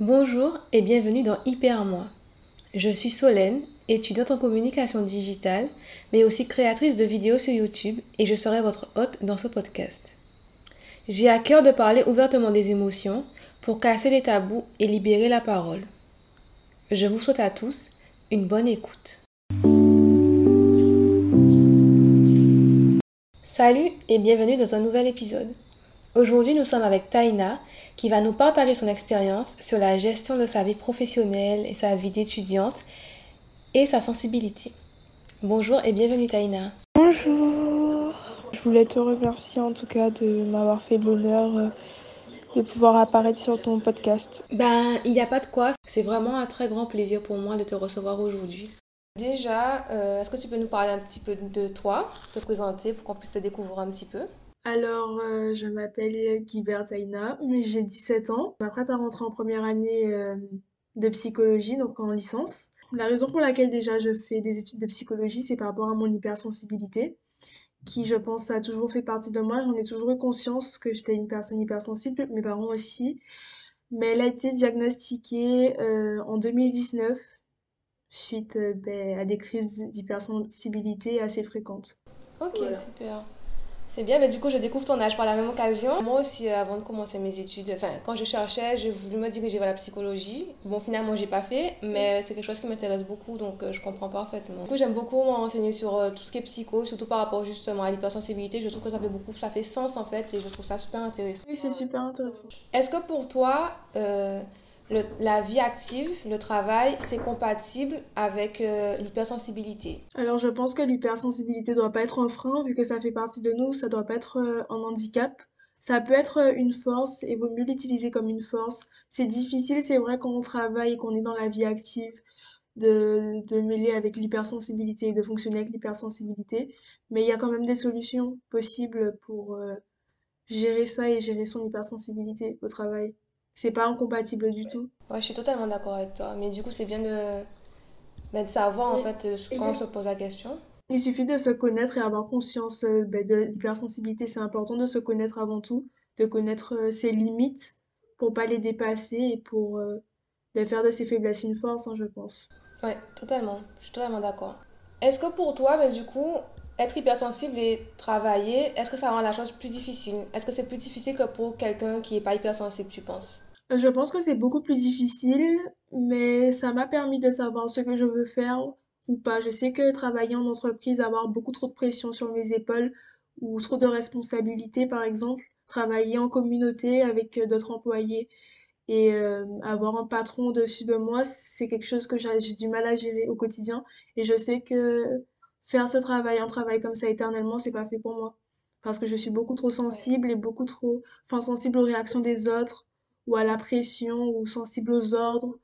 Bonjour et bienvenue dans Hyper Moi. Je suis Solène, étudiante en communication digitale, mais aussi créatrice de vidéos sur YouTube et je serai votre hôte dans ce podcast. J'ai à cœur de parler ouvertement des émotions pour casser les tabous et libérer la parole. Je vous souhaite à tous une bonne écoute. Salut et bienvenue dans un nouvel épisode. Aujourd'hui, nous sommes avec Taina qui va nous partager son expérience sur la gestion de sa vie professionnelle et sa vie d'étudiante et sa sensibilité. Bonjour et bienvenue Taina. Bonjour. Je voulais te remercier en tout cas de m'avoir fait l'honneur euh, de pouvoir apparaître sur ton podcast. Ben, il n'y a pas de quoi. C'est vraiment un très grand plaisir pour moi de te recevoir aujourd'hui. Déjà, euh, est-ce que tu peux nous parler un petit peu de toi, te présenter pour qu'on puisse te découvrir un petit peu? Alors, euh, je m'appelle Guibert Aina, mais j'ai 17 ans. Je m'apprête à rentrer en première année euh, de psychologie, donc en licence. La raison pour laquelle déjà je fais des études de psychologie, c'est par rapport à mon hypersensibilité, qui je pense a toujours fait partie de moi. J'en ai toujours eu conscience que j'étais une personne hypersensible, mes parents aussi. Mais elle a été diagnostiquée en 2019 suite euh, ben, à des crises d'hypersensibilité assez fréquentes. Ok, super. C'est bien, mais du coup, je découvre ton âge par la même occasion. Moi aussi, euh, avant de commencer mes études, enfin, quand je cherchais, j'ai voulu me diriger vers la psychologie. Bon, finalement, j'ai pas fait, mais c'est quelque chose qui m'intéresse beaucoup, donc euh, je comprends parfaitement. Du coup, j'aime beaucoup m'enseigner sur tout ce qui est psycho, surtout par rapport justement à l'hypersensibilité. Je trouve que ça fait beaucoup, ça fait sens en fait, et je trouve ça super intéressant. Oui, c'est super intéressant. Est-ce que pour toi, la vie active, le travail, c'est compatible avec euh, l'hypersensibilité Alors je pense que l'hypersensibilité ne doit pas être un frein, vu que ça fait partie de nous, ça ne doit pas être euh, un handicap. Ça peut être euh, une force et vaut mieux l'utiliser comme une force. C'est difficile, c'est vrai, quand on travaille et qu'on est dans la vie active, de, de mêler avec l'hypersensibilité et de fonctionner avec l'hypersensibilité. Mais il y a quand même des solutions possibles pour gérer ça et gérer son hypersensibilité au travail c'est pas incompatible du tout. Ouais, je suis totalement d'accord avec toi. Mais du coup, c'est bien de, ben, de savoir en fait euh, quand on se pose la question. Il suffit de se connaître et avoir conscience euh, ben, de l'hypersensibilité. C'est important de se connaître avant tout, de connaître euh, ses limites pour pas les dépasser et pour ben, faire de ses faiblesses une force, hein, je pense. Ouais, totalement. Je suis totalement d'accord. Est-ce que pour toi, ben, du coup, être hypersensible et travailler, est-ce que ça rend la chose plus difficile? Est-ce que c'est plus difficile que pour quelqu'un qui n'est pas hypersensible, tu penses? Je pense que c'est beaucoup plus difficile, mais ça m'a permis de savoir ce que je veux faire ou pas. Je sais que travailler en entreprise, avoir beaucoup trop de pression sur mes épaules ou trop de responsabilités, par exemple, travailler en communauté avec euh, d'autres employés et euh, avoir un patron au-dessus de moi, c'est quelque chose que j'ai du mal à gérer au quotidien. Et je sais que faire ce travail, un travail comme ça éternellement, c'est pas fait pour moi. Parce que je suis beaucoup trop sensible et beaucoup trop, enfin, sensible aux réactions des autres, ou à la pression ou sensible aux ordres.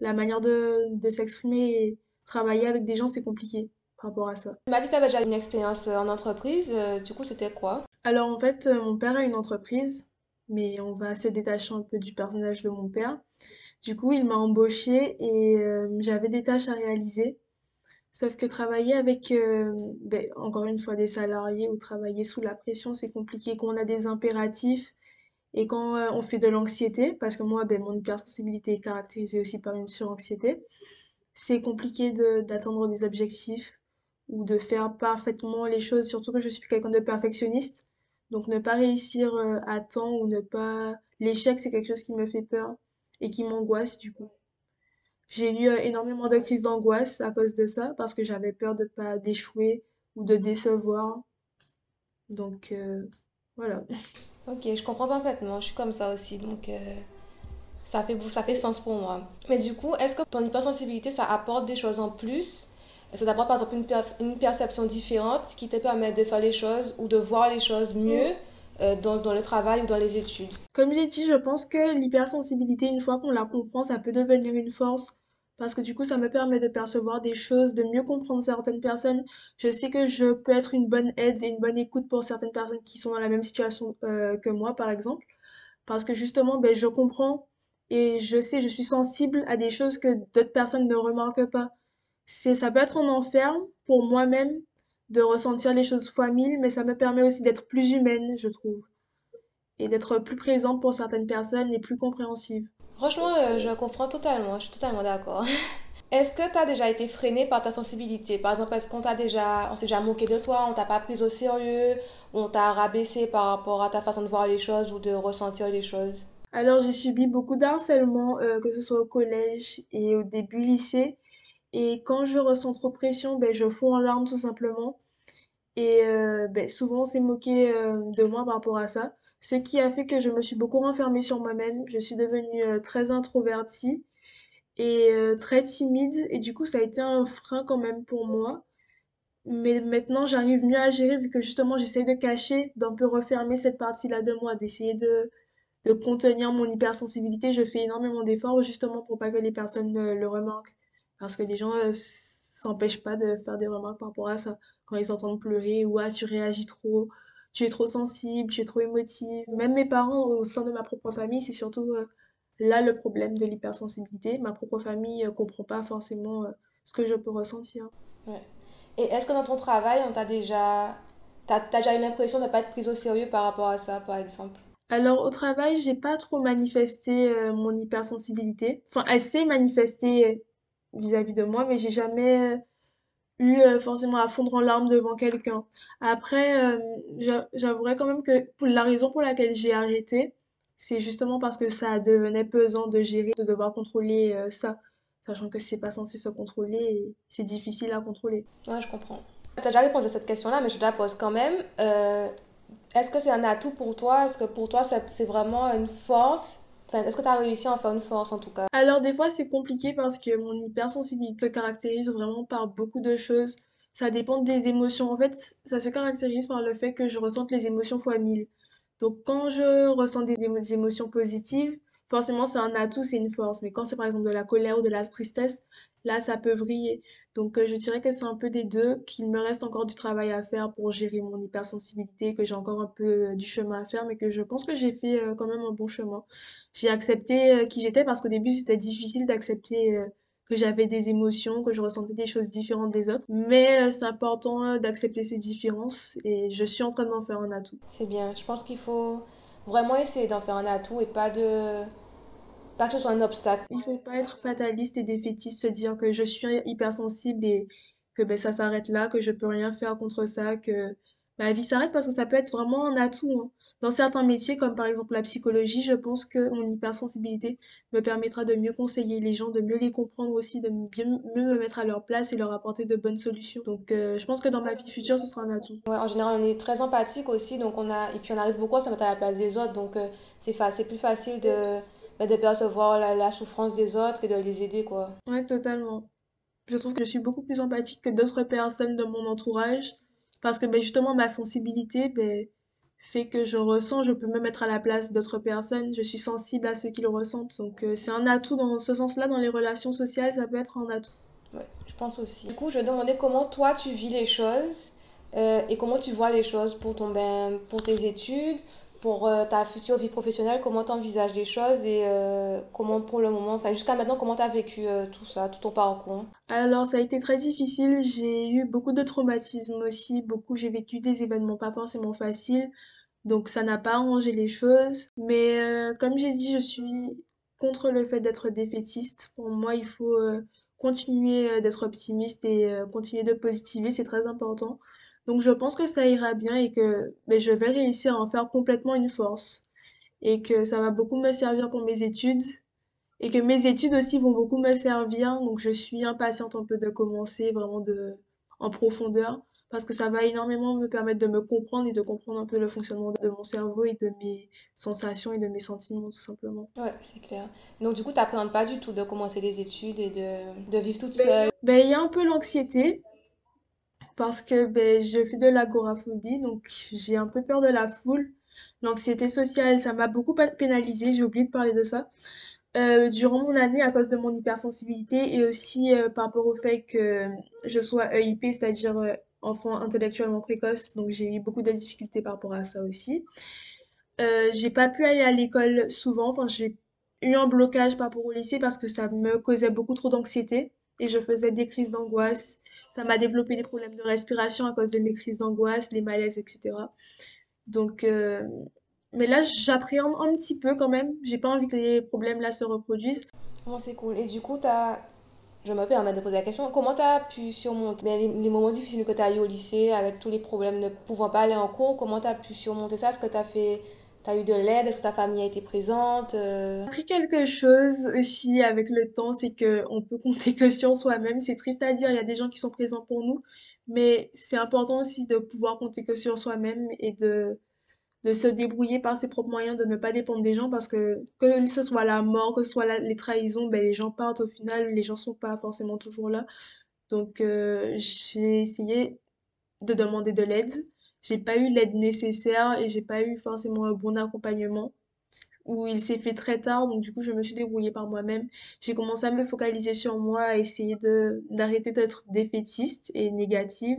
La manière de, de s'exprimer et travailler avec des gens, c'est compliqué par rapport à ça. Tu m'as dit que tu avais déjà une expérience euh, en entreprise. Euh, du coup, c'était quoi? Alors, en fait, euh, mon père a une entreprise, mais on va se détacher un peu du personnage de mon père. Du coup, il m'a embauché et j'avais des tâches à réaliser. Sauf que travailler avec, ben, encore une fois, des salariés ou travailler sous la pression, c'est compliqué. Quand on a des impératifs, et quand euh, on fait de l'anxiété, parce que moi, ben, mon hypersensibilité est caractérisée aussi par une suranxiété, c'est compliqué d'atteindre des objectifs ou de faire parfaitement les choses, surtout que je suis quelqu'un de perfectionniste. Donc ne pas réussir euh, à temps ou ne pas... L'échec, c'est quelque chose qui me fait peur et qui m'angoisse du coup. J'ai eu euh, énormément de crises d'angoisse à cause de ça, parce que j'avais peur de pas d'échouer ou de décevoir. Donc voilà. Ok, je comprends parfaitement. Je suis comme ça aussi, donc euh, ça, fait, ça fait sens pour moi. Mais du coup, est-ce que ton hypersensibilité, ça apporte des choses en plus? Ça t'apporte par exemple une, une, perception différente qui te permet de faire les choses ou de voir les choses mieux euh, dans, dans, le travail ou dans les études? Comme j'ai dit, je pense que l'hypersensibilité, une fois qu'on la comprend, ça peut devenir une force parce que du coup ça me permet de percevoir des choses, de mieux comprendre certaines personnes. Je sais que je peux être une bonne aide et une bonne écoute pour certaines personnes qui sont dans la même situation euh, que moi par exemple, parce que justement ben, je comprends et je sais, je suis sensible à des choses que d'autres personnes ne remarquent pas. C'est, ça peut être un enfer pour moi-même de ressentir les choses fois mille, mais ça me permet aussi d'être plus humaine, je trouve, et d'être plus présente pour certaines personnes et plus compréhensive. Franchement, euh, je comprends totalement, je suis totalement d'accord. Est-ce que tu as déjà été freiné par ta sensibilité? Par exemple, est-ce qu'on t'a déjà, on s'est déjà moqué de toi, on t'a pas pris au sérieux, on t'a rabaissé par rapport à ta façon de voir les choses ou de ressentir les choses? Alors, j'ai subi beaucoup d'harcèlement, euh, que ce soit au collège et au début lycée. Et quand je ressens trop de pression, ben, je fonds en larmes tout simplement. Et euh, ben, souvent, on s'est moqué de moi par rapport à ça. Ce qui a fait que je me suis beaucoup renfermée sur moi-même. Je suis devenue euh, très introvertie et euh, très timide. Et du coup, ça a été un frein quand même pour moi. Mais maintenant, j'arrive mieux à gérer vu que justement, j'essaye de cacher, d'un peu refermer cette partie-là de moi, d'essayer de, de contenir mon hypersensibilité. Je fais énormément d'efforts justement pour pas que les personnes euh, le remarquent. Parce que les gens euh, s'empêchent pas de faire des remarques par rapport à ça. Quand ils entendent pleurer ou ah, tu réagis trop, tu es trop sensible, tu es trop émotive. Même mes parents au sein de ma propre famille, c'est surtout euh, là le problème de l'hypersensibilité. Ma propre famille ne comprend pas forcément euh, ce que je peux ressentir. Ouais. Et est-ce que dans ton travail, on t'a déjà, t'as, t'as déjà eu l'impression de ne pas être prise au sérieux par rapport à ça, par exemple? Alors au travail, j'ai pas trop manifesté euh, mon hypersensibilité. Enfin, elle s'est manifestée vis-à-vis de moi, mais j'ai jamais euh, eu euh, forcément à fondre en larmes devant quelqu'un. Après, euh, j'a- j'avouerais quand même que la raison pour laquelle j'ai arrêté, c'est justement parce que ça devenait pesant de gérer, de devoir contrôler euh, ça, sachant que c'est pas censé se contrôler et c'est difficile à contrôler. Ouais, je comprends. T'as déjà répondu à cette question-là, mais je te la pose quand même. Euh, est-ce que c'est un atout pour toi? Est-ce que pour toi, c'est vraiment une force? Est-ce que tu as réussi à en faire une force en tout cas? Alors des fois c'est compliqué parce que mon hypersensibilité se caractérise vraiment par beaucoup de choses. Ça dépend des émotions. En fait, ça se caractérise par le fait que je ressente les émotions fois mille. Donc quand je ressens des, des émotions positives, forcément c'est un atout, c'est une force. Mais quand c'est par exemple de la colère ou de la tristesse, là ça peut vriller. Donc euh, je dirais que c'est un peu des deux, qu'il me reste encore du travail à faire pour gérer mon hypersensibilité, que j'ai encore un peu euh, du chemin à faire, mais que je pense que j'ai fait euh, quand même un bon chemin. J'ai accepté qui j'étais parce qu'au début c'était difficile d'accepter que j'avais des émotions, que je ressentais des choses différentes des autres. Mais c'est important d'accepter ces différences et je suis en train d'en faire un atout. C'est bien. Je pense qu'il faut vraiment essayer d'en faire un atout et pas de... pas que ce soit un obstacle. Il faut pas être fataliste et défaitiste, se dire que je suis hypersensible et que ben, ça s'arrête là, que je peux rien faire contre ça, que ma vie s'arrête parce que ça peut être vraiment un atout, hein. Dans certains métiers, comme par exemple la psychologie, je pense que mon hypersensibilité me permettra de mieux conseiller les gens, de mieux les comprendre aussi, de bien mieux me mettre à leur place et leur apporter de bonnes solutions. Donc euh, je pense que dans ma vie future, ce sera un atout. Ouais, en général, on est très empathique aussi, donc on a... et puis on arrive beaucoup à se mettre à la place des autres, donc euh, c'est fa... c'est plus facile de... bah, de percevoir la, la souffrance des autres et de les aider, quoi. Ouais, totalement. Je trouve que je suis beaucoup plus empathique que d'autres personnes de mon entourage parce que ben, justement ma sensibilité ben, fait que je ressens, je peux me mettre à la place d'autres personnes, je suis sensible à ce qu'ils ressentent. Donc euh, c'est un atout dans ce sens-là, dans les relations sociales, ça peut être un atout. Ouais, je pense aussi. Du coup, je me demandais comment toi tu vis les choses euh, et comment tu vois les choses pour ton, ben, pour tes études, pour euh, ta future vie professionnelle, comment tu envisages les choses et euh, comment pour le moment, enfin jusqu'à maintenant, comment tu as vécu euh, tout ça, tout ton parcours? Alors ça a été très difficile, j'ai eu beaucoup de traumatismes aussi, beaucoup, j'ai vécu des événements pas forcément faciles, donc ça n'a pas arrangé les choses. Mais comme j'ai dit, je suis contre le fait d'être défaitiste. Pour moi, il faut continuer d'être optimiste et continuer de positiver, c'est très important. Donc je pense que ça ira bien et que mais je vais réussir à en faire complètement une force et que ça va beaucoup me servir pour mes études et que mes études aussi vont beaucoup me servir. Donc je suis impatiente un peu de commencer vraiment de en profondeur parce que ça va énormément me permettre de me comprendre et de comprendre un peu le fonctionnement de mon cerveau et de mes sensations et de mes sentiments tout simplement. Ouais, c'est clair. Donc du coup, tu n'appréhendes pas du tout de commencer des études et de, de vivre toute Ben, seule? ben, il y a un peu l'anxiété parce que ben, je fais de l'agoraphobie, donc j'ai un peu peur de la foule. L'anxiété sociale, ça m'a beaucoup pénalisée, j'ai oublié de parler de ça. Euh, durant mon année, à cause de mon hypersensibilité et aussi euh, par rapport au fait que je sois EIP, c'est-à-dire euh, enfant intellectuellement précoce, donc j'ai eu beaucoup de difficultés par rapport à ça aussi. J'ai pas pu aller à l'école souvent, enfin j'ai eu un blocage par rapport au lycée parce que ça me causait beaucoup trop d'anxiété et je faisais des crises d'angoisse. Ça m'a développé des problèmes de respiration à cause de mes crises d'angoisse, les malaises, etc. Donc, euh, Mais là, j'appréhende un petit peu quand même. J'ai pas envie que les problèmes là se reproduisent. Bon, c'est cool. Et du coup, t'as... je me permets de poser la question. Comment tu as pu surmonter ben, les, les moments difficiles que tu as eu au lycée, avec tous les problèmes ne pouvant pas aller en cours Comment tu as pu surmonter ça? Est-ce que tu as fait... T'as eu de l'aide Est-ce que ta famille a été présente euh? J'ai appris quelque chose aussi avec le temps, c'est que on peut compter que sur soi-même. C'est triste à dire, il y a des gens qui sont présents pour nous, mais c'est important aussi de pouvoir compter que sur soi-même et de de se débrouiller par ses propres moyens, de ne pas dépendre des gens parce que que ce soit la mort, que ce soit les trahisons, ben les gens partent au final, les gens sont pas forcément toujours là. Donc euh, j'ai essayé de demander de l'aide. J'ai pas eu l'aide nécessaire et j'ai pas eu forcément un bon accompagnement où il s'est fait très tard, donc du coup je me suis débrouillée par moi-même. J'ai commencé à me focaliser sur moi, à essayer d'arrêter d'être défaitiste et négative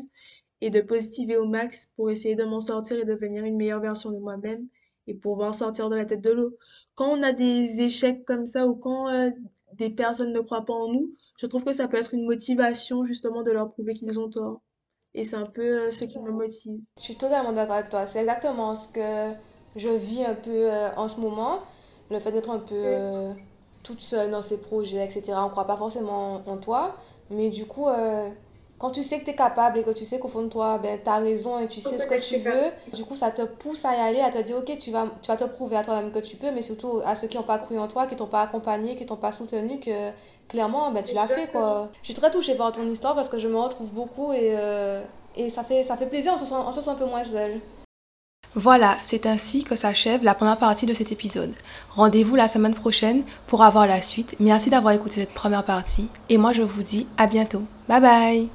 et de positiver au max pour essayer de m'en sortir et devenir une meilleure version de moi-même et pouvoir sortir de la tête de l'eau. Quand on a des échecs comme ça ou quand euh, des personnes ne croient pas en nous, je trouve que ça peut être une motivation justement de leur prouver qu'ils ont tort. Et c'est un peu euh, ce qui me motive. Je suis totalement d'accord avec toi. C'est exactement ce que je vis un peu euh, en ce moment. Le fait d'être un peu euh, toute seule dans ses projets, etc. On ne croit pas forcément en toi. Mais du coup, quand tu sais que tu es capable et que tu sais qu'au fond de toi, ben, tu as raison et tu sais ce que tu veux, du coup, ça te pousse à y aller, à te dire, ok, tu vas, tu vas te prouver à toi-même que tu peux, mais surtout à ceux qui n'ont pas cru en toi, qui t'ont pas accompagné, qui t'ont pas soutenu, que clairement, ben, tu l'as fait, quoi. Je suis très touchée par ton histoire parce que je me retrouve beaucoup et, euh, et ça fait, ça fait plaisir, on se sent, on se sent un peu moins seul. Voilà, c'est ainsi que s'achève la première partie de cet épisode. Rendez-vous la semaine prochaine pour avoir la suite. Merci d'avoir écouté cette première partie et moi je vous dis à bientôt. Bye bye